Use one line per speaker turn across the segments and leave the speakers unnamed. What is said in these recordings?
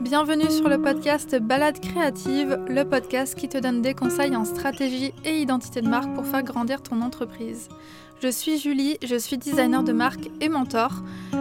Bienvenue sur le podcast Balade créative, le podcast qui te donne des conseils en stratégie et identité de marque pour faire grandir ton entreprise. Je suis Julie, je suis designer de marque et mentor.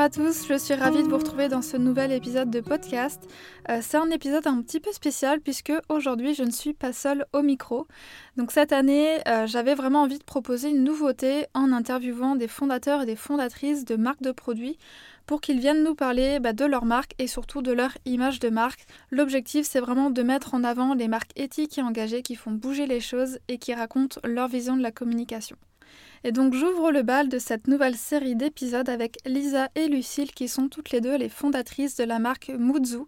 À tous, je suis ravie de vous retrouver dans ce nouvel épisode de podcast. Euh, c'est un épisode un petit peu spécial puisque aujourd'hui je ne suis pas seule au micro. Donc cette année euh, j'avais vraiment envie de proposer une nouveauté en interviewant des fondateurs et des fondatrices de marques de produits pour qu'ils viennent nous parler bah, de leur marque et surtout de leur image de marque. L'objectif c'est vraiment de mettre en avant les marques éthiques et engagées qui font bouger les choses et qui racontent leur vision de la communication. Et donc j'ouvre le bal de cette nouvelle série d'épisodes avec Lisa et Lucille qui sont toutes les deux les fondatrices de la marque Muzu.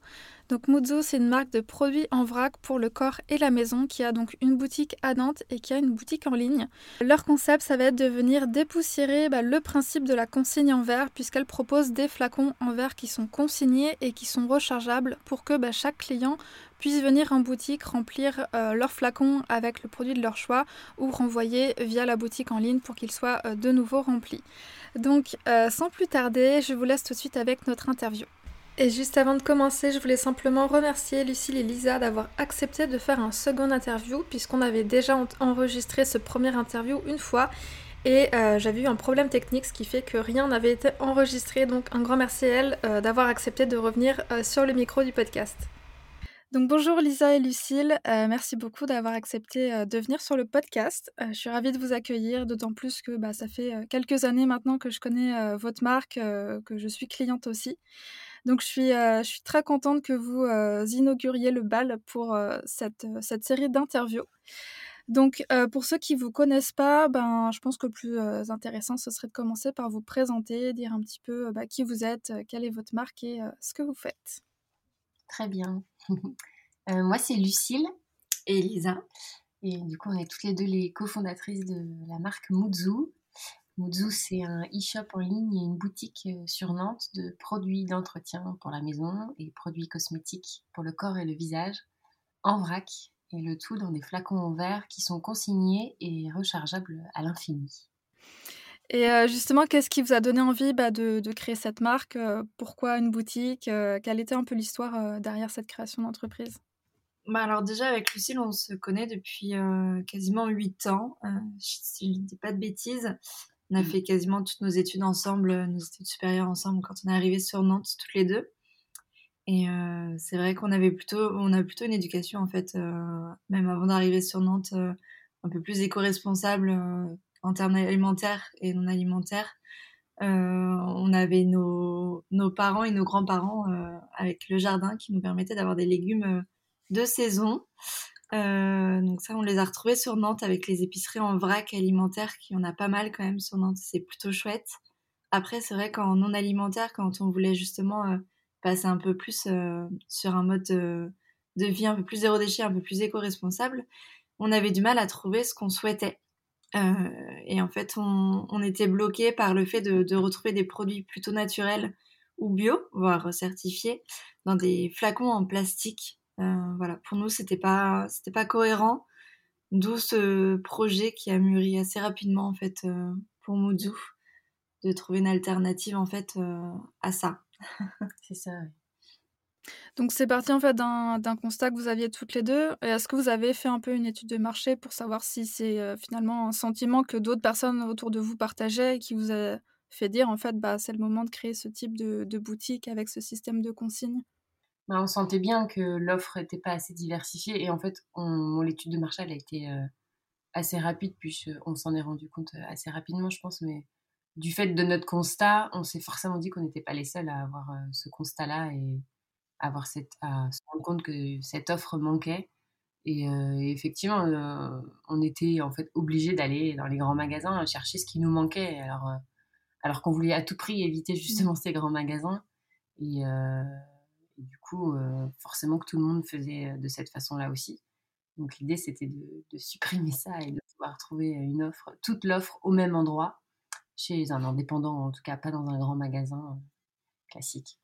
Donc Muzu c'est une marque de produits en vrac pour le corps et la maison qui a donc une boutique à Nantes et qui a une boutique en ligne. Leur concept ça va être de venir dépoussiérer bah, le principe de la consigne en verre puisqu'elle propose des flacons en verre qui sont consignés et qui sont rechargeables pour que bah, chaque client puissent venir en boutique remplir euh, leurs flacons avec le produit de leur choix ou renvoyer via la boutique en ligne pour qu'ils soient euh, de nouveau remplis. Donc euh, sans plus tarder, je vous laisse tout de suite avec notre interview. Et juste avant de commencer, je voulais simplement remercier Lucille et Lisa d'avoir accepté de faire un second interview puisqu'on avait déjà enregistré ce premier interview une fois et j'avais eu un problème technique, ce qui fait que rien n'avait été enregistré. Donc un grand merci à elle d'avoir accepté de revenir sur le micro du podcast. Donc bonjour Lisa et Lucille, euh, merci beaucoup d'avoir accepté euh, de venir sur le podcast. Euh, je suis ravie de vous accueillir, d'autant plus que bah, ça fait quelques années maintenant que je connais votre marque, que je suis cliente aussi. Donc je suis, je suis très contente que vous inauguriez le bal pour cette, cette, série d'interviews. Donc pour ceux qui ne vous connaissent pas, ben, je pense que le plus intéressant, ce serait de commencer par vous présenter, dire un petit peu bah, qui vous êtes, quelle est votre marque et ce que vous faites.
Très bien. Euh, moi, c'est Lucille et Elisa. Et du coup, on est toutes les deux les cofondatrices de la marque Muzu. Muzu, c'est un e-shop en ligne et une boutique euh, sur Nantes de produits d'entretien pour la maison et produits cosmétiques pour le corps et le visage en vrac. Et le tout dans des flacons en verre qui sont consignés et rechargeables à l'infini.
Et euh, justement, qu'est-ce qui vous a donné envie bah, de, créer cette marque euh, Pourquoi une boutique Quelle était un peu l'histoire derrière cette création d'entreprise?
Bah alors déjà avec Lucille, on se connaît depuis quasiment 8 ans, si je ne dis pas de bêtises. On a mmh. fait quasiment toutes nos études ensemble, nos études supérieures ensemble quand on est arrivé sur Nantes toutes les deux. Et c'est vrai qu'on avait plutôt, on a plutôt une éducation en fait, même avant d'arriver sur Nantes, un peu plus éco-responsable en termes alimentaires et non alimentaires. Euh, on avait nos, nos, parents et nos grands-parents euh, avec le jardin qui nous permettait d'avoir des légumes euh, de saison. Donc ça, on les a retrouvés sur Nantes avec les épiceries en vrac alimentaire, qui en a pas mal quand même sur Nantes. C'est plutôt chouette. Après, c'est vrai qu'en non alimentaire, quand on voulait justement passer un peu plus sur un mode de, vie un peu plus zéro déchet, un peu plus éco-responsable, on avait du mal à trouver ce qu'on souhaitait. Euh, et en fait, on, était bloqué par le fait de, retrouver des produits plutôt naturels ou bio, voire certifiés, dans des flacons en plastique. Euh, voilà, pour nous, c'était pas, c'était pas cohérent. D'où ce projet qui a mûri assez rapidement en fait euh, pour Muzu, de trouver une alternative en fait à ça.
C'est ça.
Donc c'est parti en fait d'un constat que vous aviez toutes les deux. Est-ce que vous avez fait un peu une étude de marché pour savoir si c'est euh, finalement un sentiment que d'autres personnes autour de vous partageaient et qui vous a fait dire en fait bah, c'est le moment de créer ce type de, boutique avec ce système de consigne
bah, On sentait bien que l'offre n'était pas assez diversifiée et en fait mon l'étude de marché elle a été euh, assez rapide puisqu'on s'en est rendu compte euh, assez rapidement je pense mais du fait de notre constat on s'est forcément dit qu'on n'était pas les seuls à avoir ce constat là et avoir cette, à se rendre compte que cette offre manquait. Et, euh, effectivement, euh, on était en fait obligé d'aller dans les grands magasins chercher ce qui nous manquait. Alors, euh, alors qu'on voulait à tout prix éviter justement ces grands magasins. Et, du coup, forcément que tout le monde faisait de cette façon-là aussi. Donc l'idée, c'était de, supprimer ça et de pouvoir trouver une offre, toute l'offre au même endroit, chez un indépendant, en tout cas pas dans un grand magasin classique.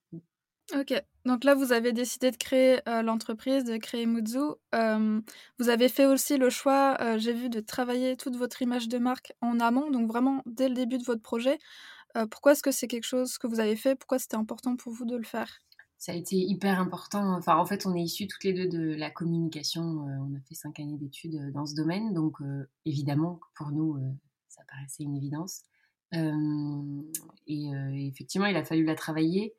Ok, donc là vous avez décidé de créer euh, l'entreprise, de créer Muzu. Euh, vous avez fait aussi le choix, euh, j'ai vu, de travailler toute votre image de marque en amont, donc vraiment dès le début de votre projet. pourquoi est-ce que c'est quelque chose que vous avez fait? Pourquoi c'était important pour vous de le faire?
Ça a été hyper important. Enfin, en fait, on est issus toutes les deux de la communication. on a fait cinq années d'études dans ce domaine, donc évidemment, pour nous, ça paraissait une évidence. et effectivement, il a fallu la travailler.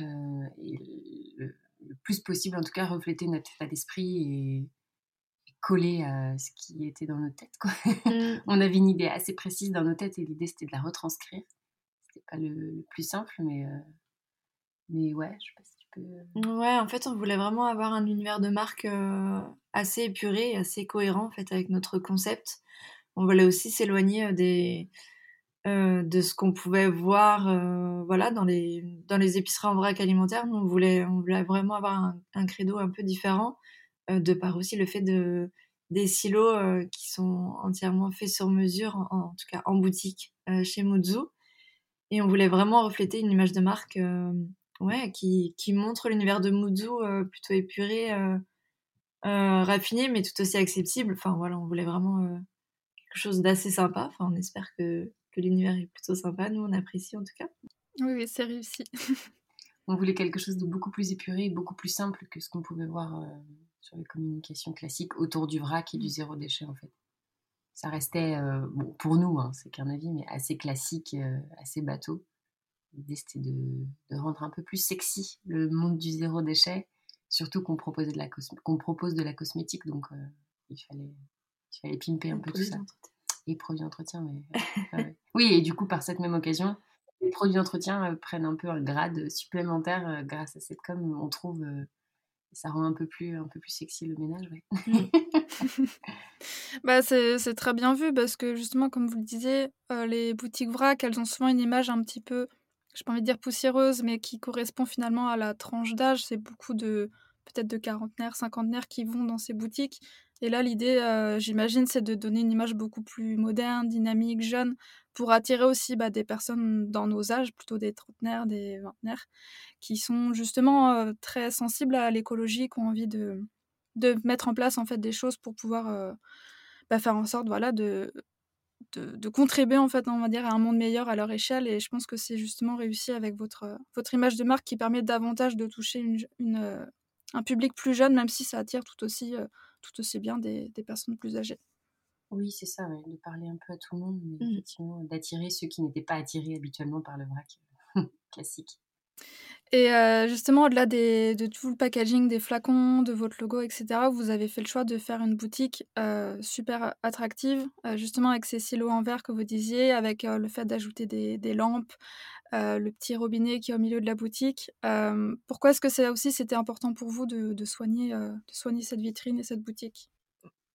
Euh, et le, plus possible, en tout cas, refléter notre état d'esprit et, coller à ce qui était dans nos têtes. Quoi. Mmh. on avait une idée assez précise dans nos têtes et l'idée c'était de la retranscrire. C'était pas le, plus simple, mais, euh, mais ouais, je sais pas si tu peux.
Euh ouais, en fait, on voulait vraiment avoir un univers de marque assez épuré, assez cohérent en fait avec notre concept. On voulait aussi s'éloigner des, euh, de ce qu'on pouvait voir euh, voilà, dans, les, dans les épiceries en vrac alimentaire. on voulait, on voulait vraiment avoir un, credo un peu différent, euh, de par aussi le fait de, des silos qui sont entièrement faits sur mesure, en, tout cas en boutique chez Muzu. Et on voulait vraiment refléter une image de marque ouais, qui, qui montre l'univers de Muzu plutôt épuré, raffiné, mais tout aussi accessible. Enfin voilà, on voulait vraiment quelque chose d'assez sympa. Enfin, on espère que l'univers est plutôt sympa. Nous, on apprécie en tout cas.
Oui, oui c'est réussi.
on voulait quelque chose de beaucoup plus épuré, beaucoup plus simple que ce qu'on pouvait voir euh, sur les communications classiques autour du vrac et du zéro déchet en fait. Ça restait, euh, bon, pour nous, hein, c'est qu'un avis, mais assez classique, euh, assez bateau. L'idée c'était de, rendre un peu plus sexy le monde du zéro déchet, surtout qu'on propose de la, qu'on propose de la cosmétique, donc il, fallait, il fallait pimper un peu tout ça et produits d'entretien. Mais... oui, et du coup, par cette même occasion, les produits d'entretien euh, prennent un peu un grade supplémentaire euh, grâce à cette com. On trouve, euh, ça rend un peu plus, un peu plus sexy le ménage.
Mm. bah, c'est très bien vu parce que justement, comme vous le disiez, les boutiques vrac, elles ont souvent une image un petit peu, je pas envie de dire poussiéreuse, mais qui correspond finalement à la tranche d'âge. C'est beaucoup de peut-être de quarantenaires, cinquantenaires qui vont dans ces boutiques. Et là, l'idée, euh, j'imagine, c'est de donner une image beaucoup plus moderne, dynamique, jeune, pour attirer aussi bah, des personnes dans nos âges, plutôt des trentenaires, des vingtenaires, qui sont justement euh, très sensibles à l'écologie, qui ont envie de, de mettre en place en fait des choses pour pouvoir euh, bah, faire en sorte, voilà, de, de, contribuer en fait, on va dire, à un monde meilleur à leur échelle. Et je pense que c'est justement réussi avec votre, votre image de marque qui permet davantage de toucher une, un public plus jeune, même si ça attire tout aussi tout aussi bien des, personnes plus âgées.
Oui, c'est ça, de parler un peu à tout le monde, mais mmh. effectivement, d'attirer ceux qui n'étaient pas attirés habituellement par le vrac classique.
Et euh, justement, au-delà de tout le packaging, des flacons, de votre logo, etc., vous avez fait le choix de faire une boutique euh, super attractive, euh, justement avec ces silos en verre que vous disiez, avec le fait d'ajouter des, lampes, le petit robinet qui est au milieu de la boutique. pourquoi est-ce que ça aussi c'était important pour vous de, soigner, de soigner cette vitrine et cette boutique?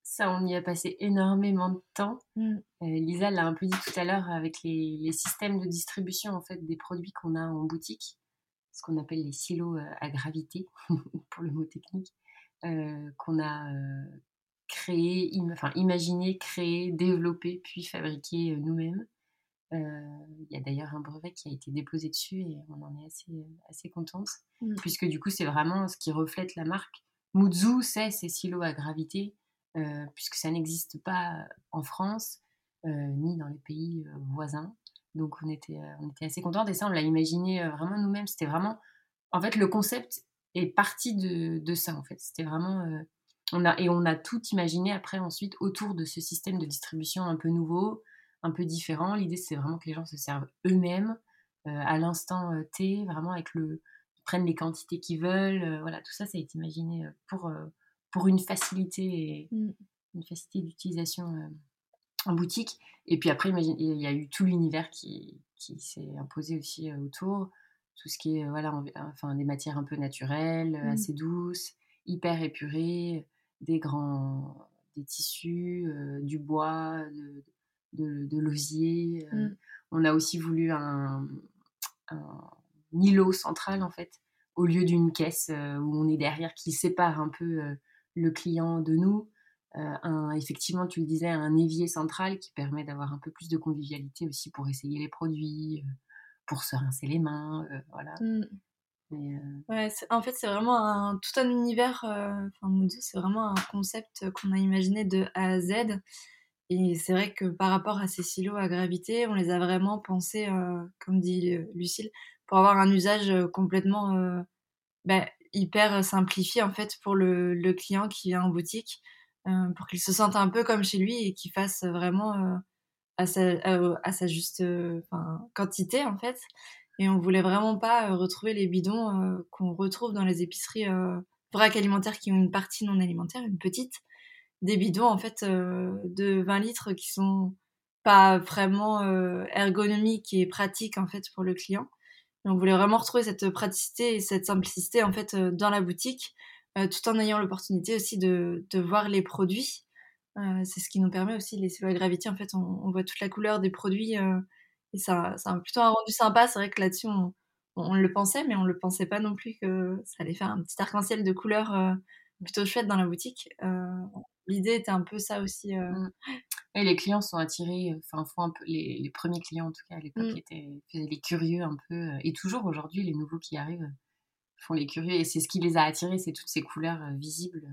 Ça, on y a passé énormément de temps. Mmh. Lisa l'a un peu dit tout à l'heure avec les, les, systèmes de distribution en fait des produits qu'on a en boutique ce qu'on appelle les silos à gravité, pour le mot technique, qu'on a créé, enfin imaginé, créé, développé, puis fabriqué nous-mêmes. Il y a d'ailleurs un brevet qui a été déposé dessus et on en est assez, assez contente, mmh. puisque du coup c'est vraiment ce qui reflète la marque. Muzu, c'est ces silos à gravité, puisque ça n'existe pas en France, ni dans les pays voisins. Donc on était, euh, on était assez contents. Et ça, on l'a imaginé euh, vraiment nous-mêmes. C'était vraiment. En fait, le concept est parti de, de ça en fait. C'était vraiment on a, et on a tout imaginé après ensuite autour de ce système de distribution un peu nouveau, un peu différent. L'idée c'est vraiment que les gens se servent eux-mêmes à l'instant T, vraiment avec le ils prennent les quantités qu'ils veulent. voilà, tout ça ça a été imaginé pour pour une facilité mmh. une facilité d'utilisation en boutique. Et puis après, il y a eu tout l'univers qui, qui s'est imposé aussi autour. Tout ce qui est, voilà, enfin, des matières un peu naturelles, mmh. assez douces, hyper épurées, des grands des tissus, du bois, de, de, l'osier. Mmh. On a aussi voulu un, un, îlot central, en fait, au lieu d'une caisse où on est derrière, qui sépare un peu le client de nous. Euh, un, effectivement, tu le disais, un évier central qui permet d'avoir un peu plus de convivialité aussi pour essayer les produits, euh, pour se rincer les mains, euh, voilà.
Mmh. Ouais, en fait, c'est vraiment un, tout un univers. Enfin, c'est vraiment un concept qu'on a imaginé de A à Z. Et c'est vrai que par rapport à ces silos à gravité, on les a vraiment pensés, comme dit Lucille, pour avoir un usage complètement ben, hyper simplifié en fait pour le, le client qui vient en boutique. Euh, pour qu'il se sente un peu comme chez lui et qu'il fasse vraiment euh, à, sa, à, sa juste quantité en fait. Et on voulait vraiment pas retrouver les bidons qu'on retrouve dans les épiceries vrac alimentaires qui ont une partie non alimentaire, une petite. Des bidons en fait de 20 litres qui sont pas vraiment ergonomiques et pratiques en fait pour le client. on voulait vraiment retrouver cette praticité et cette simplicité en fait dans la boutique euh, tout en ayant l'opportunité aussi de, de, voir les produits. Euh, c'est ce qui nous permet aussi, les Silhouette Gravity, en fait, on, voit toute la couleur des produits euh, et ça, ça a plutôt un rendu sympa. C'est vrai que là-dessus, on, on, le pensait, mais on le pensait pas non plus que ça allait faire un petit arc-en-ciel de couleurs plutôt chouette dans la boutique. L'idée était un peu ça aussi. Mmh.
Et les clients sont attirés, enfin, font un peu, les, les, premiers clients en tout cas à l'époque mmh. étaient les curieux un peu, et toujours aujourd'hui, les nouveaux qui arrivent font les curieux et c'est ce qui les a attirés, c'est toutes ces couleurs euh, visibles.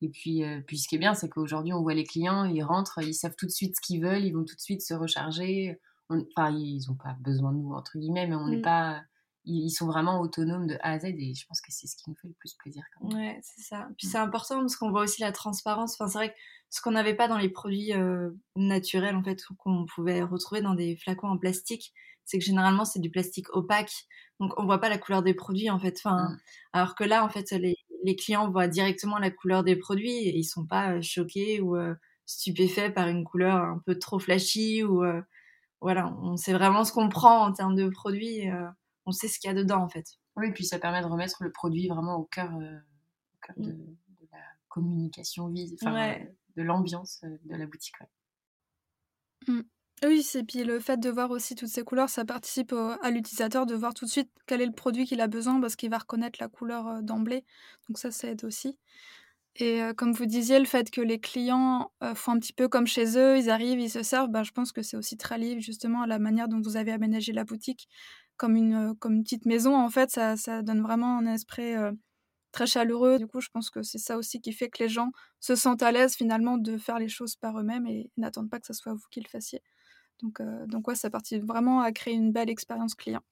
Et puis, euh, puis ce qui est bien, c'est qu'aujourd'hui, on voit les clients, ils rentrent, ils savent tout de suite ce qu'ils veulent, ils vont tout de suite se recharger. enfin, ils n'ont pas besoin de nous, entre guillemets, mais on n'est mmh. pas. Ils, sont vraiment autonomes de A à Z et je pense que c'est ce qui nous fait le plus plaisir.
Quand même. Ouais, c'est ça. Puis mmh. c'est important parce qu'on voit aussi la transparence. Enfin, c'est vrai que ce qu'on n'avait pas dans les produits euh, naturels, en fait, qu'on pouvait retrouver dans des flacons en plastique, c'est que généralement c'est du plastique opaque, donc on voit pas la couleur des produits en fait. Enfin, mmh. alors que là en fait les, les, clients voient directement la couleur des produits et ils sont pas euh, choqués ou euh, stupéfaits par une couleur un peu trop flashy ou euh, voilà, on sait vraiment ce qu'on prend en termes de produits, on sait ce qu'il y a dedans en fait.
Oui, et puis ça permet de remettre le produit vraiment au cœur, au cœur de, mmh. de, la communication, enfin, de l'ambiance de la boutique.
Mmh. Oui, c'est puis le fait de voir aussi toutes ces couleurs, ça participe à l'utilisateur de voir tout de suite quel est le produit qu'il a besoin parce qu'il va reconnaître la couleur d'emblée. Donc ça, ça aide aussi. Et comme vous disiez, le fait que les clients font un petit peu comme chez eux, ils arrivent, ils se servent, bah, je pense que c'est aussi très lié justement à la manière dont vous avez aménagé la boutique comme une, comme petite maison. En fait, ça, ça donne vraiment un esprit très chaleureux. Du coup, je pense que c'est ça aussi qui fait que les gens se sentent à l'aise finalement de faire les choses par eux-mêmes et n'attendent pas que ce soit vous qui le fassiez. Donc, euh, donc ouais, ça participe vraiment à créer une belle expérience client.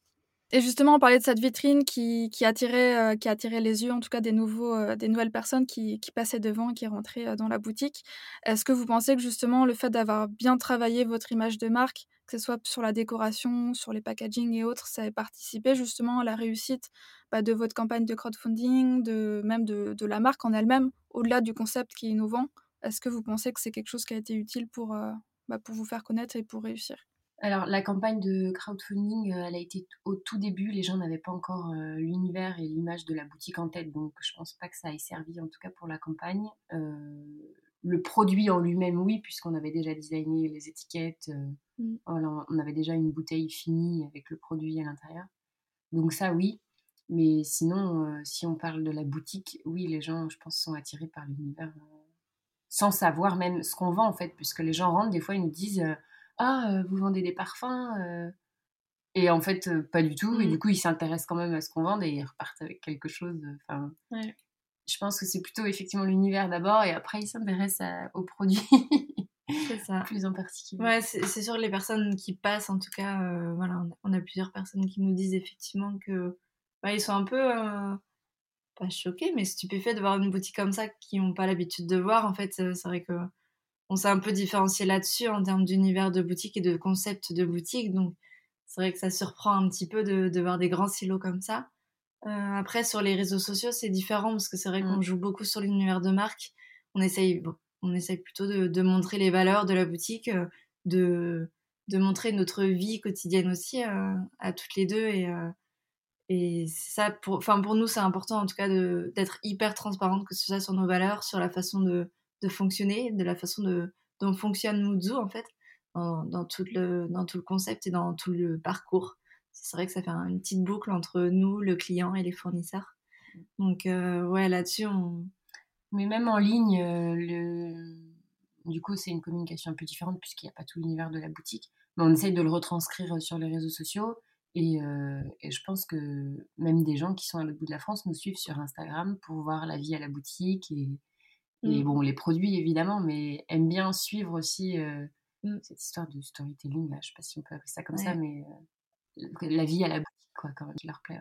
Et justement, on parlait de cette vitrine qui, qui, attirait, euh, qui attirait les yeux, en tout cas des, nouveaux, euh, des nouvelles personnes qui, passaient devant et qui rentraient dans la boutique. Est-ce que vous pensez que justement le fait d'avoir bien travaillé votre image de marque, que ce soit sur la décoration, sur les packaging et autres, ça a participé justement à la réussite bah, de votre campagne de crowdfunding, de, même de la marque en elle-même, au-delà du concept qui est innovant Est-ce que vous pensez que c'est quelque chose qui a été utile pour, bah, pour vous faire connaître et pour réussir
alors, la campagne de crowdfunding, euh, elle a été au tout début. Les gens n'avaient pas encore euh, l'univers et l'image de la boutique en tête, donc je pense pas que ça ait servi, en tout cas pour la campagne. Euh, le produit en lui-même, oui, puisqu'on avait déjà designé les étiquettes. Mm. on avait déjà une bouteille finie avec le produit à l'intérieur. Donc ça, oui. Mais sinon, si on parle de la boutique, oui, les gens, je pense, sont attirés par l'univers sans savoir même ce qu'on vend en fait, puisque les gens rentrent, des fois ils nous disent euh, Ah, euh, vous vendez des parfums euh. Et en fait, pas du tout. Et mmh. du coup, ils s'intéressent quand même à ce qu'on vend et ils repartent avec quelque chose. Enfin, Je pense que c'est plutôt effectivement l'univers d'abord et après ils s'intéressent aux produits.
c'est ça.
Plus en particulier.
Ouais, c'est sûr, les personnes qui passent, en tout cas, voilà, on a, plusieurs personnes qui nous disent effectivement que ils sont un peu pas choqués, mais stupéfaits de voir une boutique comme ça qui n'ont pas l'habitude de voir. En fait, c'est vrai que on s'est un peu différencié là-dessus en termes d'univers de boutique et de concept de boutique. Donc, c'est vrai que ça surprend un petit peu de, voir des grands silos comme ça. Euh, après, sur les réseaux sociaux, c'est différent parce que c'est vrai qu'on mmh. joue beaucoup sur l'univers de marque. On essaye, on essaye plutôt de, montrer les valeurs de la boutique, euh, de, de montrer notre vie quotidienne aussi euh, à toutes les deux. Et, et ça, pour, enfin pour nous, c'est important en tout cas d'être hyper transparente, que ce soit sur nos valeurs, sur la façon de, de fonctionner, de la façon de, dont fonctionne Muzu en fait dans, tout le, dans tout le concept et dans tout le parcours. C'est vrai que ça fait une petite boucle entre nous, le client et les fournisseurs. Donc, euh, ouais, là-dessus, on.
Mais même en ligne, euh, le... du coup, c'est une communication un peu différente puisqu'il n'y a pas tout l'univers de la boutique. Mais on essaye de le retranscrire sur les réseaux sociaux. Et, euh, et, je pense que même des gens qui sont à l'autre bout de la France nous suivent sur Instagram pour voir la vie à la boutique et, et mmh. bon, les produits évidemment, mais aiment bien suivre aussi Mmh. cette histoire de storytelling, là, je sais pas si on peut appeler ça comme ça, mais euh, la vie à la boutique, quoi, quand même, qui leur plaît.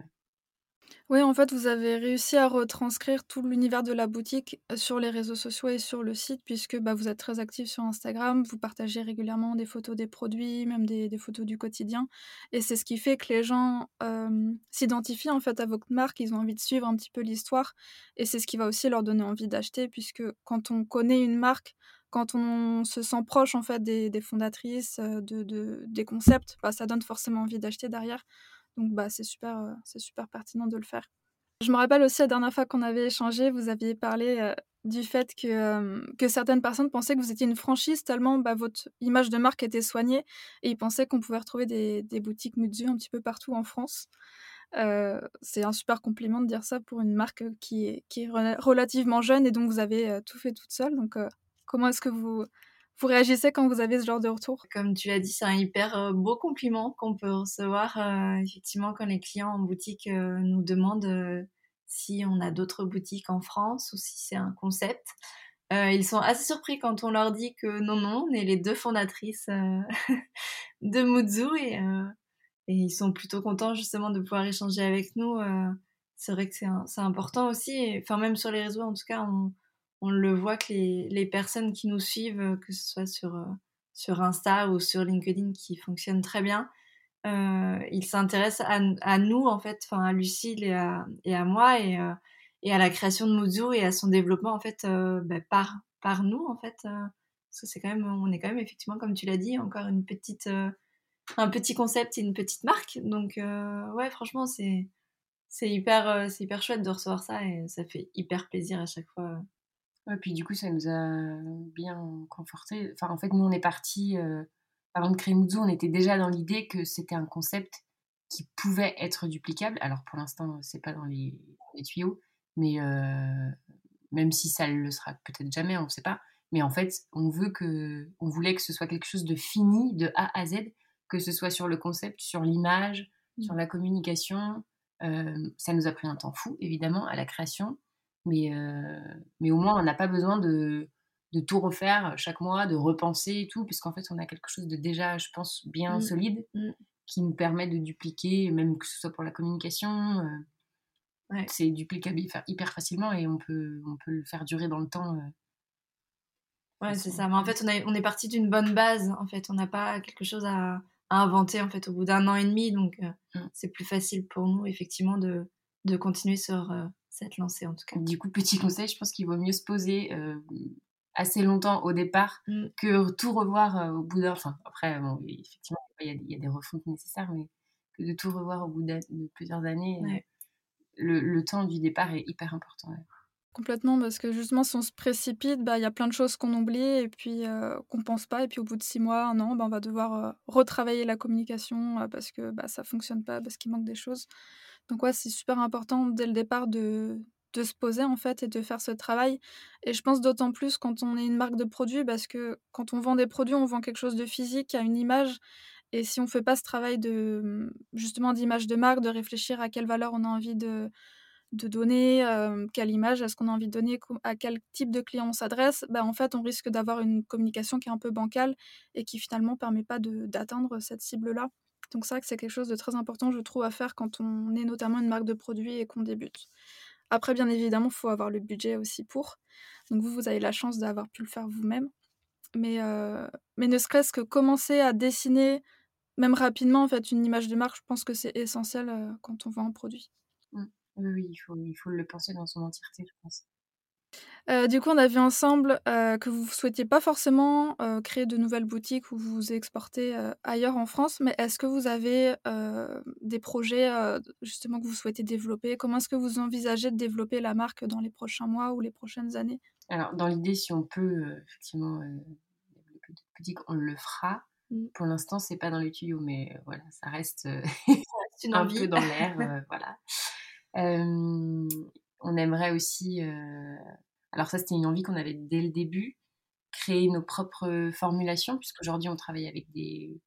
Oui, en fait, vous avez réussi à retranscrire tout l'univers de la boutique euh, sur les réseaux sociaux et sur le site, puisque bah, vous êtes très actif sur Instagram, vous partagez régulièrement des photos des produits, même des, photos du quotidien. Et c'est ce qui fait que les gens s'identifient en fait à votre marque, ils ont envie de suivre un petit peu l'histoire. Et c'est ce qui va aussi leur donner envie d'acheter, puisque quand on connaît une marque, quand on se sent proche en fait des, fondatrices, de, des concepts, bah, ça donne forcément envie d'acheter derrière. Donc bah, c'est super, c'est super pertinent de le faire. Je me rappelle aussi la dernière fois qu'on avait échangé, vous aviez parlé du fait que, que certaines personnes pensaient que vous étiez une franchise tellement bah, votre image de marque était soignée et ils pensaient qu'on pouvait retrouver des, boutiques Muzu un petit peu partout en France. c'est un super compliment de dire ça pour une marque qui est, qui est relativement jeune et dont vous avez tout fait toute seule. Donc Comment est-ce que vous, vous réagissez quand vous avez ce genre de retour?
Comme tu l'as dit, c'est un hyper euh, beau compliment qu'on peut recevoir euh, effectivement quand les clients en boutique euh, nous demandent si on a d'autres boutiques en France ou si c'est un concept. ils sont assez surpris quand on leur dit que non, non, on est les deux fondatrices de Muzu et, ils sont plutôt contents justement de pouvoir échanger avec nous. c'est vrai que c'est important aussi, enfin même sur les réseaux en tout cas, on le voit que les, personnes qui nous suivent, euh, que ce soit sur, euh, sur Insta ou sur LinkedIn, qui fonctionnent très bien, euh, ils s'intéressent à, nous, en fait, à Lucille et à, moi, et, et, à la création de Muzu et à son développement, en fait, bah, par, nous, en fait. parce que c'est quand même, on est quand même, effectivement, comme tu l'as dit, encore un petit concept et une petite marque. Donc, ouais, franchement, c'est c'est hyper, c'est hyper chouette de recevoir ça et ça fait hyper plaisir à chaque fois
Ouais, puis du coup, ça nous a bien conforté. Enfin, en fait, nous, on est parti, euh, avant de créer Muzu, on était déjà dans l'idée que c'était un concept qui pouvait être duplicable. Alors, pour l'instant, c'est pas dans les, tuyaux, mais euh, même si ça le sera peut-être jamais, on ne sait pas. Mais en fait, on veut que, on voulait que ce soit quelque chose de fini, de A à Z, que ce soit sur le concept, sur l'image, mmh. sur la communication. Euh, ça nous a pris un temps fou, évidemment, à la création. Mais, euh, mais au moins, on n'a pas besoin de, de, tout refaire chaque mois, de repenser et tout, puisqu'en fait, on a quelque chose de déjà, je pense, bien mmh. solide mmh. qui nous permet de dupliquer, même que ce soit pour la communication. Euh, c'est duplicable hyper facilement et on peut, on peut le faire durer dans le temps.
Euh, ouais, c'est ça. Mais en fait, on, a, on est parti d'une bonne base. En fait, on n'a pas quelque chose à, à, inventer en fait au bout d'un an et demi, donc mmh. c'est plus facile pour nous effectivement de, de continuer sur cette lancée en tout cas.
Du coup, petit conseil, je pense qu'il vaut mieux se poser euh, assez longtemps au départ mm. que tout revoir euh, au bout d'un. Enfin, après, bon, effectivement, il y, a des refontes nécessaires, mais que de tout revoir au bout de plusieurs années. Euh, le, le, temps du départ est hyper important.
Complètement, parce que justement, si on se précipite, bah, il y a plein de choses qu'on oublie et puis qu'on ne pense pas. Et puis au bout de six mois, un an, bah, on va devoir retravailler la communication parce que bah, ça ne fonctionne pas, parce qu'il manque des choses. Donc ouais, c'est super important dès le départ de, de se poser en fait et de faire ce travail. Et je pense d'autant plus quand on est une marque de produits parce que quand on vend des produits, on vend quelque chose de physique, à une image. Et si on fait pas ce travail de justement d'image de marque, de réfléchir à quelle valeur on a envie de, de donner, quelle image est-ce qu'on a envie de donner, à quel type de client on s'adresse, bah, en fait on risque d'avoir une communication qui est un peu bancale et qui finalement permet pas d'atteindre cette cible-là. Donc que c'est quelque chose de très important, je trouve, à faire quand on est notamment une marque de produits et qu'on débute. Après, bien évidemment, il faut avoir le budget aussi pour. Donc vous, vous avez la chance d'avoir pu le faire vous-même. Mais, mais ne serait-ce que commencer à dessiner, même rapidement, en fait, une image de marque, je pense que c'est essentiel quand on vend un produit.
Mmh. Oui, oui, il faut, il faut le penser dans son entièreté, je pense.
Euh, du coup, on a vu ensemble euh, que vous ne souhaitiez pas forcément euh, créer de nouvelles boutiques ou vous exporter ailleurs en France, mais est-ce que vous avez des projets justement que vous souhaitez développer? Comment est-ce que vous envisagez de développer la marque dans les prochains mois ou les prochaines années?
Alors, dans l'idée, si on peut effectivement développer une boutique, on le fera. Mmh. Pour l'instant, c'est pas dans les tuyaux, mais voilà, ça reste, une un peu dans l'air. voilà. on aimerait aussi alors ça, c'était une envie qu'on avait dès le début, créer nos propres formulations, puisqu'aujourd'hui, on travaille avec des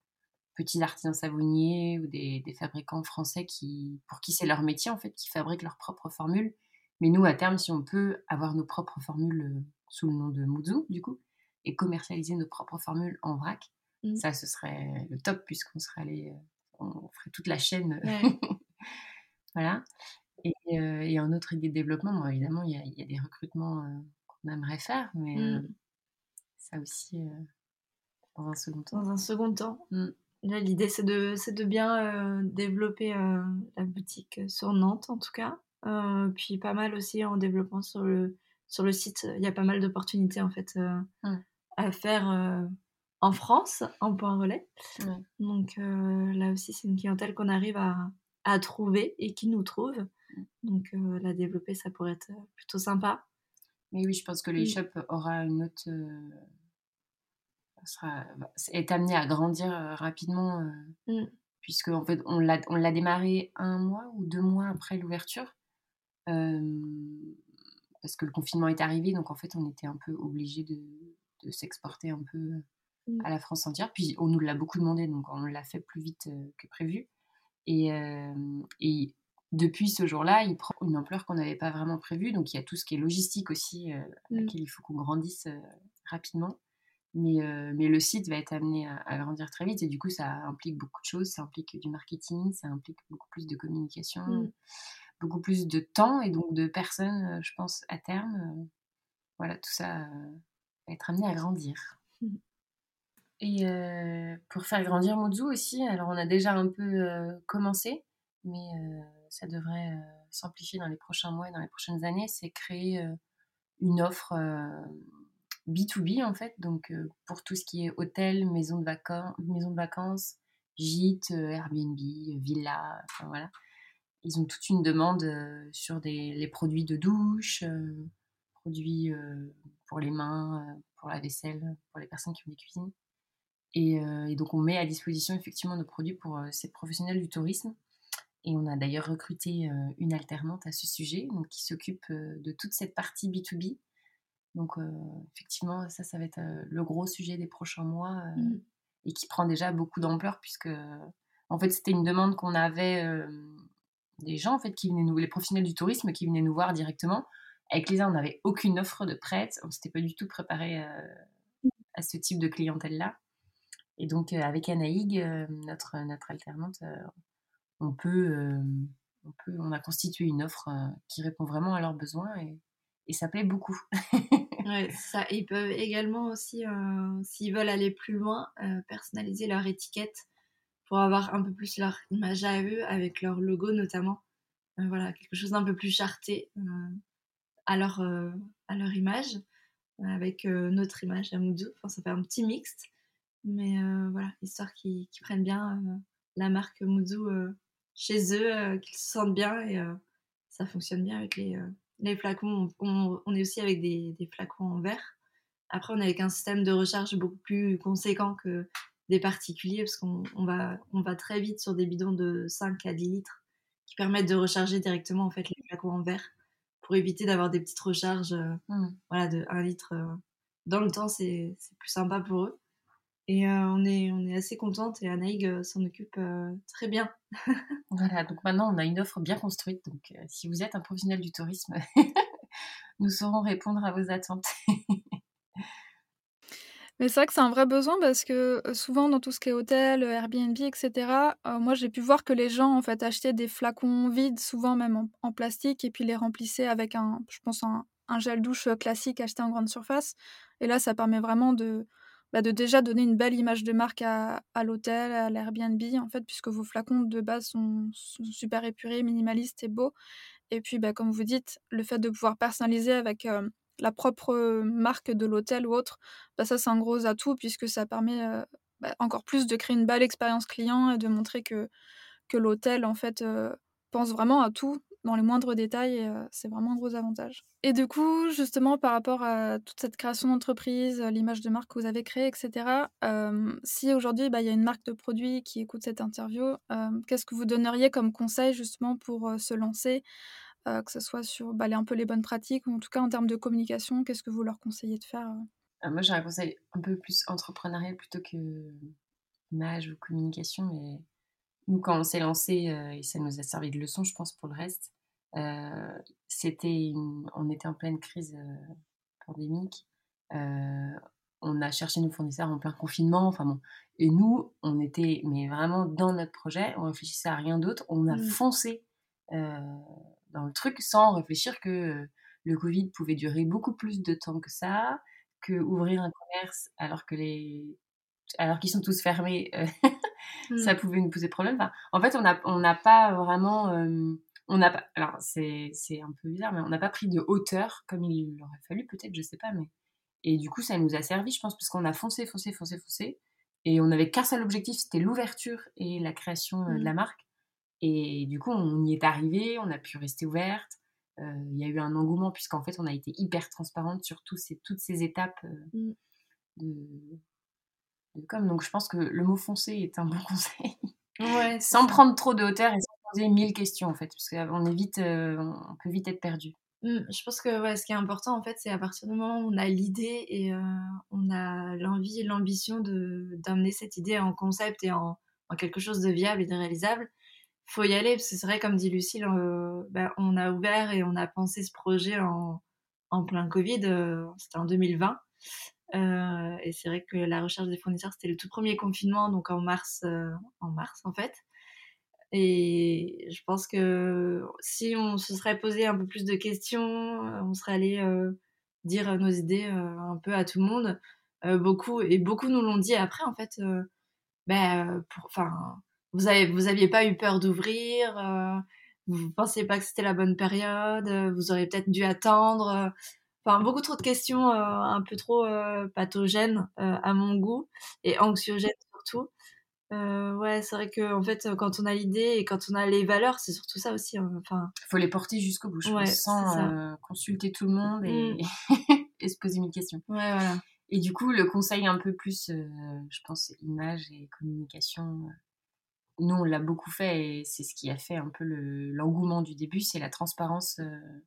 petits artisans savonniers ou des, fabricants français qui, pour qui c'est leur métier, en fait, qui fabriquent leurs propres formules. Mais nous, à terme, si on peut avoir nos propres formules euh, sous le nom de Muzu, du coup, et commercialiser nos propres formules en vrac, mmh. ça, ce serait le top, puisqu'on serait allé, euh, on ferait toute la chaîne. voilà. Et, en autre idée de développement, évidemment, il y, a, des recrutements qu'on aimerait faire, mais mmh. ça aussi dans un second temps.
Dans un second temps. Mmh. Là, l'idée, c'est de, de bien développer la boutique sur Nantes, en tout cas. puis pas mal aussi en développant sur le, sur le site. Il y a pas mal d'opportunités, en fait, mmh. à faire en France, en point relais. Donc là aussi, c'est une clientèle qu'on arrive à, à trouver et qui nous trouve. Donc euh, la développer, ça pourrait être euh, plutôt sympa.
Mais oui, je pense que l'e-shop aura une autre. Euh, sera, est amené à grandir rapidement, mmh. puisque en fait, on l'a, démarré un mois ou deux mois après l'ouverture. parce que le confinement est arrivé, donc en fait, on était un peu obligé de, de s'exporter un peu mmh. à la France entière. Puis on nous l'a beaucoup demandé, donc on l'a fait plus vite que prévu. Et, et depuis ce jour-là, il prend une ampleur qu'on n'avait pas vraiment prévue. Donc il y a tout ce qui est logistique aussi, euh, à mmh. laquelle il faut qu'on grandisse euh, rapidement. Mais, euh, mais, le site va être amené à, grandir très vite et du coup ça implique beaucoup de choses. Ça implique du marketing, ça implique beaucoup plus de communication, mmh. beaucoup plus de temps et donc de personnes, je pense, à terme. voilà, tout ça va être amené à grandir. Mmh. Et pour faire grandir Mozu aussi, alors on a déjà un peu commencé, mais ça devrait euh, s'amplifier dans les prochains mois et dans les prochaines années, c'est créer euh, une offre B2B euh, en fait, donc pour tout ce qui est hôtel, maison de vacances, maison gîte, Airbnb, villa, voilà. Ils ont toute une demande sur des, les produits de douche, produits pour les mains, pour la vaisselle, pour les personnes qui ont des cuisines. Et, donc on met à disposition effectivement nos produits pour ces professionnels du tourisme et on a d'ailleurs recruté une alternante à ce sujet, donc qui s'occupe de toute cette partie B2B. Donc euh, effectivement, ça, ça va être le gros sujet des prochains mois mmh. et qui prend déjà beaucoup d'ampleur puisque en fait c'était une demande qu'on avait des gens en fait qui venaient nous, les professionnels du tourisme qui venaient nous voir directement. Avec les uns, on n'avait aucune offre de prête, on s'était pas du tout préparé à ce type de clientèle là. Et donc avec Anaïg, notre notre alternante, on peut, euh, on peut, on a constitué une offre euh, qui répond vraiment à leurs besoins et, et ça plaît beaucoup.
ça. Ils peuvent également aussi, euh, s'ils veulent aller plus loin, personnaliser leur étiquette pour avoir un peu plus leur image à eux, avec leur logo notamment. voilà, quelque chose d'un peu plus charté à, leur, à leur image, avec notre image à Moodoo. Enfin, ça fait un petit mixte. Mais voilà, histoire qu'ils prennent bien la marque Moodoo chez eux, euh, qu'ils se sentent bien et euh, ça fonctionne bien avec les, euh, les flacons. On, on, est aussi avec des, des, flacons en verre. Après, on est avec un système de recharge beaucoup plus conséquent que des particuliers parce qu'on on va, on va très vite sur des bidons de 5 à 10 litres qui permettent de recharger directement en fait les flacons en verre pour éviter d'avoir des petites recharges mmh. voilà, de 1 litre. dans le temps, c'est plus sympa pour eux. Et euh, on, est, on est assez contente et Anaïg euh, s'en occupe euh, très bien.
voilà, donc maintenant on a une offre bien construite. Donc si vous êtes un professionnel du tourisme, nous saurons répondre à vos attentes.
Mais c'est vrai que c'est un vrai besoin parce que souvent dans tout ce qui est hôtel, Airbnb, etc., moi j'ai pu voir que les gens en fait achetaient des flacons vides, souvent même en, plastique, et puis les remplissaient avec un, je pense un, gel douche classique acheté en grande surface. Et là, ça permet vraiment de, bah, de déjà donner une belle image de marque à, l'hôtel, à l'Airbnb, en fait, puisque vos flacons de base sont, super épurés, minimalistes et beaux. Et puis, bah, comme vous dites, le fait de pouvoir personnaliser avec la propre marque de l'hôtel ou autre, bah, ça c'est un gros atout puisque ça permet bah, encore plus de créer une belle expérience client et de montrer que, l'hôtel en fait pense vraiment à tout dans les moindres détails et c'est vraiment un gros avantage. Et du coup, justement par rapport à toute cette création d'entreprise, l'image de marque que vous avez créée, etc., si aujourd'hui bah, il y a une marque de produit qui écoute cette interview, qu'est-ce que vous donneriez comme conseil justement pour se lancer euh, que ce soit sur bah, un peu les bonnes pratiques, ou en tout cas en termes de communication, qu'est-ce que vous leur conseillez de faire euh?
ah, Moi, j'ai un conseil un peu plus entrepreneurial plutôt que image ou communication. Mais nous, quand on s'est lancé, euh, ça nous a servi de leçon, je pense, pour le reste, c'était on était en pleine crise pandémique. on a cherché nos fournisseurs en plein confinement. Enfin bon. Et nous, on était mais vraiment dans notre projet, on réfléchissait à rien d'autre. On a mmh. foncé dans le truc sans réfléchir que le Covid pouvait durer beaucoup plus de temps que ça, que ouvrir un commerce alors que les alors qu'ils sont tous fermés, ça mmh. pouvait nous poser problème. en fait, on n'a on n'a pas vraiment on n'a pas alors c'est c'est un peu bizarre mais on n'a pas pris de hauteur comme il aurait fallu peut-être, je sais pas mais et du coup, ça nous a servi, je pense, parce qu'on a foncé, foncé, foncé, foncé. Et on n'avait qu'un seul objectif, c'était l'ouverture et la création de la mmh. marque. Et du coup, on y est arrivé, on a pu rester ouverte. Euh, il y a eu un engouement puisqu'en fait, on a été hyper transparente sur ces, toutes ces étapes euh, mmh. de, de com. Donc, je pense que le mot foncer est un bon conseil. Ouais, sans prendre trop de hauteur et mille questions en fait, parce qu'on est vite, euh, on peut vite être perdu.
Mmh, je pense que ce qui est important en fait, c'est à partir du moment où on a l'idée et on a l'envie l'ambition d'amener cette idée en concept et en, en, quelque chose de viable et de réalisable, faut y aller, parce que c'est vrai, comme dit Lucille, euh, bah, on a ouvert et on a pensé ce projet en, en plein Covid, euh, c'était en 2020. Euh, et c'est vrai que la recherche des fournisseurs, c'était le tout premier confinement, donc en mars, en mars en fait. Et je pense que si on se serait posé un peu plus de questions, on serait allé dire nos idées un peu à tout le monde. beaucoup, et beaucoup nous l'ont dit après, en fait. Ben, enfin, vous avez vous pas eu peur d'ouvrir euh, vous pensiez pas que c'était la bonne période euh, vous auriez peut-être dû attendre euh, enfin beaucoup trop de questions un peu trop pathogènes à mon goût et anxiogènes surtout ouais c'est vrai que en fait quand on a l'idée et quand on a les valeurs c'est surtout ça aussi hein, enfin
faut les porter jusqu'au bout sans consulter tout le monde et, mmh. et se poser mille questions
ouais voilà
et du coup, le conseil un peu plus, je pense, image et communication, nous, on l'a beaucoup fait et c'est ce qui a fait un peu l'engouement du début, c'est la transparence euh,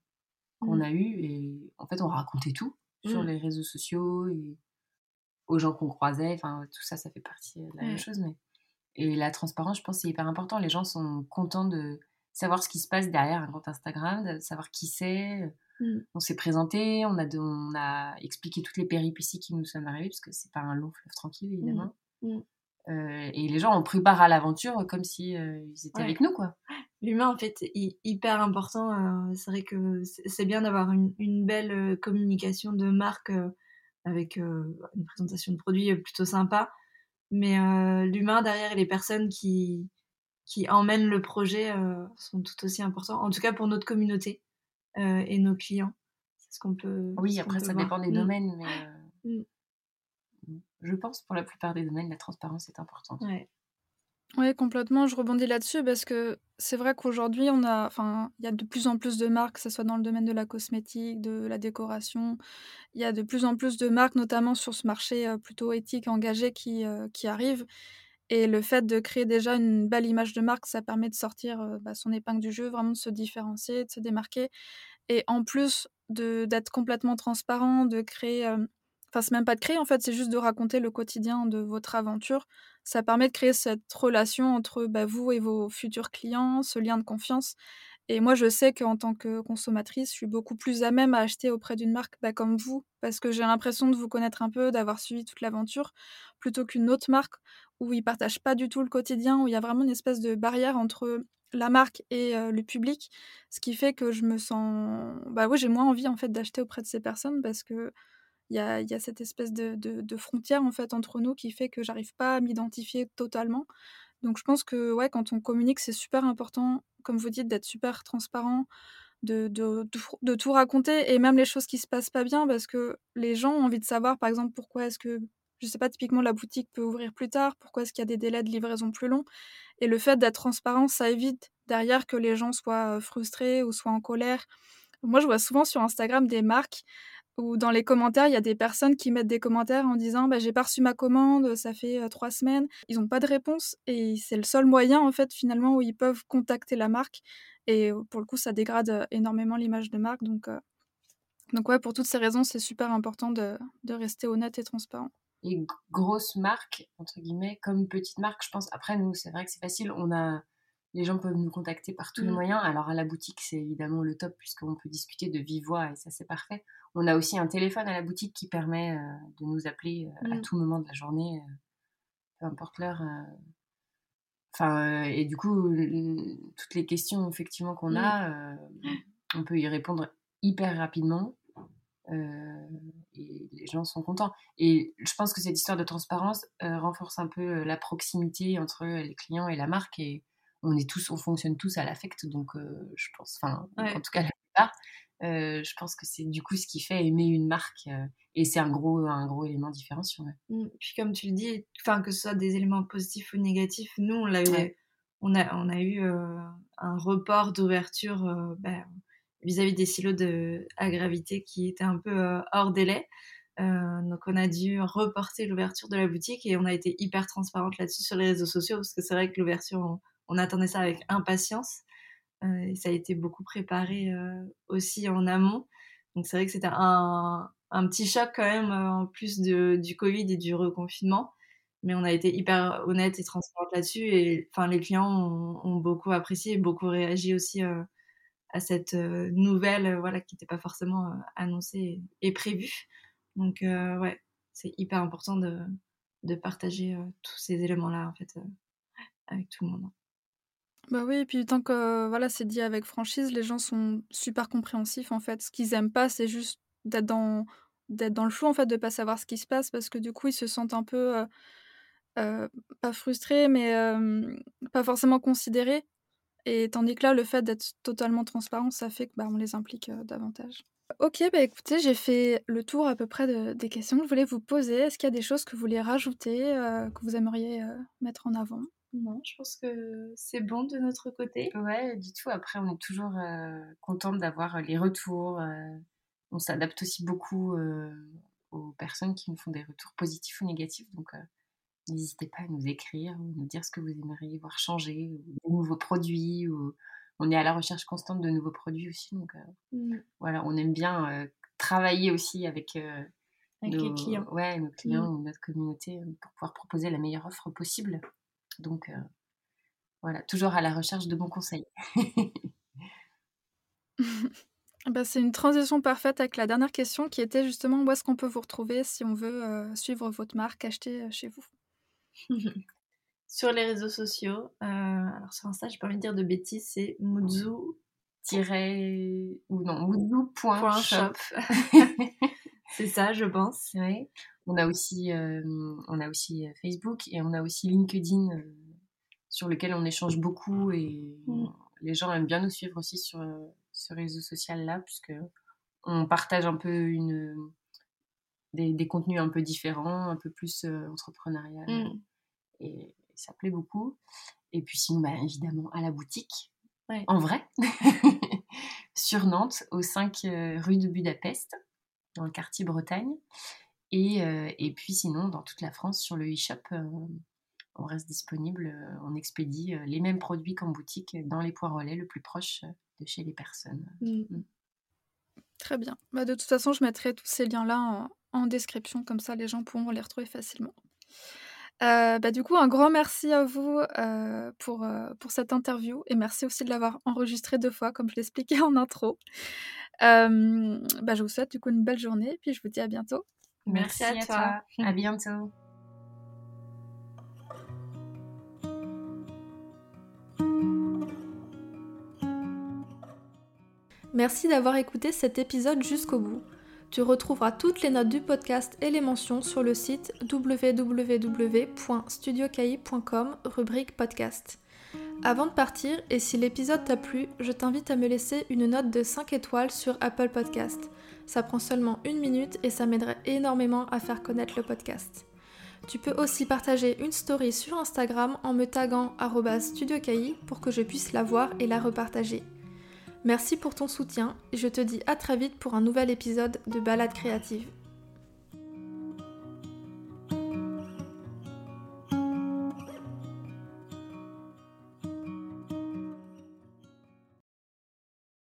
qu'on mmh. a eue. Et en fait, on racontait tout sur mmh. les réseaux sociaux et aux gens qu'on croisait. Enfin, tout ça, ça fait partie de la même chose. Mais... Et la transparence, je pense, c'est hyper important. Les gens sont contents de savoir ce qui se passe derrière un compte Instagram, de savoir qui c'est. Mmh. On s'est présenté, on a, on a expliqué toutes les péripéties qui nous sont arrivées, parce que c'est pas un long fleuve tranquille, évidemment. Euh, et les gens ont pris part à l'aventure comme si euh, ils étaient avec nous, quoi.
L'humain, en fait, est hyper important. Euh, c'est vrai que c'est bien d'avoir une, une, belle communication de marque avec une présentation de produit plutôt sympa. Mais l'humain derrière et les personnes qui, qui emmènent le projet sont tout aussi importants. En tout cas pour notre communauté et nos clients. C'est ce qu'on peut.
Oui, après, ça dépend des mmh. domaines. Mais mmh je pense pour la plupart des domaines, la transparence est importante.
Oui, complètement. Je rebondis là-dessus parce que c'est vrai qu'aujourd'hui, on a, enfin, il y a de plus en plus de marques, que ce soit dans le domaine de la cosmétique, de la décoration. Il y a de plus en plus de marques, notamment sur ce marché euh, plutôt éthique, engagé, qui, euh, qui arrivent. Et le fait de créer déjà une belle image de marque, ça permet de sortir euh, bah, son épingle du jeu, vraiment de se différencier, de se démarquer. Et en plus d'être complètement transparent, de créer Enfin, c'est même pas de créer, en fait, c'est juste de raconter le quotidien de votre aventure. Ça permet de créer cette relation entre bah, vous et vos futurs clients, ce lien de confiance. Et moi, je sais qu'en tant que consommatrice, je suis beaucoup plus à même à acheter auprès d'une marque bah, comme vous, parce que j'ai l'impression de vous connaître un peu, d'avoir suivi toute l'aventure, plutôt qu'une autre marque où ils partagent pas du tout le quotidien, où il y a vraiment une espèce de barrière entre la marque et le public, ce qui fait que je me sens, bah oui, j'ai moins envie en fait d'acheter auprès de ces personnes parce que il y a, cette espèce de, frontière en fait entre nous qui fait que j'arrive pas à m'identifier totalement. Donc je pense que ouais, quand on communique, c'est super important, comme vous dites, d'être super transparent, de, de, de, tout raconter, et même les choses qui se passent pas bien, parce que les gens ont envie de savoir, par exemple, pourquoi est-ce que, je sais pas, typiquement la boutique peut ouvrir plus tard, pourquoi est-ce qu'il y a des délais de livraison plus longs. Et le fait d'être transparent, ça évite derrière que les gens soient frustrés ou soient en colère. Moi, je vois souvent sur Instagram des marques ou dans les commentaires, il y a des personnes qui mettent des commentaires en disant bah, j'ai pas reçu ma commande, ça fait trois semaines. Ils n'ont pas de réponse et c'est le seul moyen en fait finalement où ils peuvent contacter la marque. Et pour le coup, ça dégrade énormément l'image de marque. Donc, donc ouais, pour toutes ces raisons, c'est super important de, de, rester honnête et transparent.
Et grosse marque, entre guillemets, comme petite marque, je pense. Après, nous, c'est vrai que c'est facile. On a les gens peuvent nous contacter par tous les mmh. moyens. Alors à la boutique, c'est évidemment le top puisqu'on peut discuter de vive voix et ça c'est parfait. On a aussi un téléphone à la boutique qui permet euh, de nous appeler euh, à mmh. tout moment de la journée, euh, peu importe l'heure. Enfin, et du coup, toutes les questions effectivement qu'on a, mmh. on peut y répondre hyper rapidement. et les gens sont contents. Et je pense que cette histoire de transparence renforce un peu la proximité entre les clients et la marque. Et, on est tous, on fonctionne tous à l'affect, donc euh, je pense, enfin, en tout cas la plupart, euh, je pense que c'est du coup ce qui fait aimer une marque euh, et c'est un gros, un gros élément différenciant.
Mmh, puis comme tu le dis, que ce soit des éléments positifs ou négatifs, nous on l'a eu, on a, on a eu un report d'ouverture ben, vis-à-vis des silos de, à gravité qui était un peu hors délai. donc on a dû reporter l'ouverture de la boutique et on a été hyper transparente là-dessus sur les réseaux sociaux parce que c'est vrai que l'ouverture on attendait ça avec impatience. Euh, et ça a été beaucoup préparé euh, aussi en amont. Donc c'est vrai que c'était un, petit choc quand même euh, en plus du Covid et du reconfinement. Mais on a été hyper honnête et transparente là-dessus. Et enfin, les clients ont, beaucoup apprécié et beaucoup réagi aussi à cette nouvelle voilà, qui n'était pas forcément annoncée et, prévue. Donc ouais, c'est hyper important de, de partager tous ces éléments-là en fait avec tout le monde.
Bah oui, et puis tant que voilà, c'est dit avec franchise, les gens sont super compréhensifs en fait. Ce qu'ils aiment pas, c'est juste d'être dans d'être dans le flou en fait, de pas savoir ce qui se passe parce que du coup, ils se sentent un peu euh, euh, pas frustrés, mais pas forcément considérés. Et tandis que là, le fait d'être totalement transparent, ça fait que bah, on les implique davantage. Ok, bah écoutez, j'ai fait le tour à peu près des questions que je voulais vous poser. Est-ce qu'il y a des choses que vous voulez rajouter, que vous aimeriez mettre en avant?
Non, je pense que c'est bon de notre côté.
Ouais, du tout. Après, on est toujours euh, contente d'avoir euh, les retours. Euh, on s'adapte aussi beaucoup aux personnes qui nous font des retours positifs ou négatifs. Donc, n'hésitez pas à nous écrire ou nous dire ce que vous aimeriez voir changer, ou de nouveaux produits. Ou... On est à la recherche constante de nouveaux produits aussi. Donc, mmh. voilà, on aime bien travailler aussi avec.
Avec nos, les clients.
Ouais, nos clients mmh. ou notre communauté pour pouvoir proposer la meilleure offre possible. Donc, euh, voilà, toujours à la recherche de bons conseils.
bah, c'est une transition parfaite avec la dernière question qui était justement où est-ce qu'on peut vous retrouver si on veut euh, suivre votre marque, acheter euh, chez vous?
Sur les réseaux sociaux, alors sur Insta, j'ai pas envie de dire de bêtises, c'est Muzu
ou non
shop c'est ça, je pense.
Ouais. On a aussi, euh, on a aussi euh, Facebook et on a aussi LinkedIn euh, sur lequel on échange beaucoup et mm. les gens aiment bien nous suivre aussi sur ce réseau social là puisque on partage un peu une des, contenus un peu différents, un peu plus entrepreneurial mm. et ça plaît beaucoup. Et puis sinon, bah, évidemment, à la boutique, en vrai, sur Nantes, au 5 rue de Budapest, dans le quartier Bretagne. Et, euh, et puis sinon, dans toute la France, sur le e-shop, euh, on reste disponible, euh, on expédie les mêmes produits qu'en boutique dans les points relais le plus proche de chez les personnes. Mmh. Mmh.
Très bien. Bah, de toute façon, je mettrai tous ces liens-là en, en, description, comme ça les gens pourront les retrouver facilement. Euh, bah, du coup, un grand merci à vous pour, pour cette interview et merci aussi de l'avoir enregistré deux fois, comme je l'expliquais en intro. bah, je vous souhaite du coup une belle journée et puis je vous dis à bientôt.
Merci, à, toi. À bientôt.
Merci d'avoir écouté cet épisode jusqu'au bout. Tu retrouveras toutes les notes du podcast et les mentions sur le site www.studiocahi.com rubrique podcast. Avant de partir, et si l'épisode t'a plu, je t'invite à me laisser une note de 5 étoiles sur Apple Podcast. Ça prend seulement une minute et ça m'aiderait énormément à faire connaître le podcast. Tu peux aussi partager une story sur Instagram en me taguant studiocahi pour que je puisse la voir et la repartager. Merci pour ton soutien et je te dis à très vite pour un nouvel épisode de Balade créative.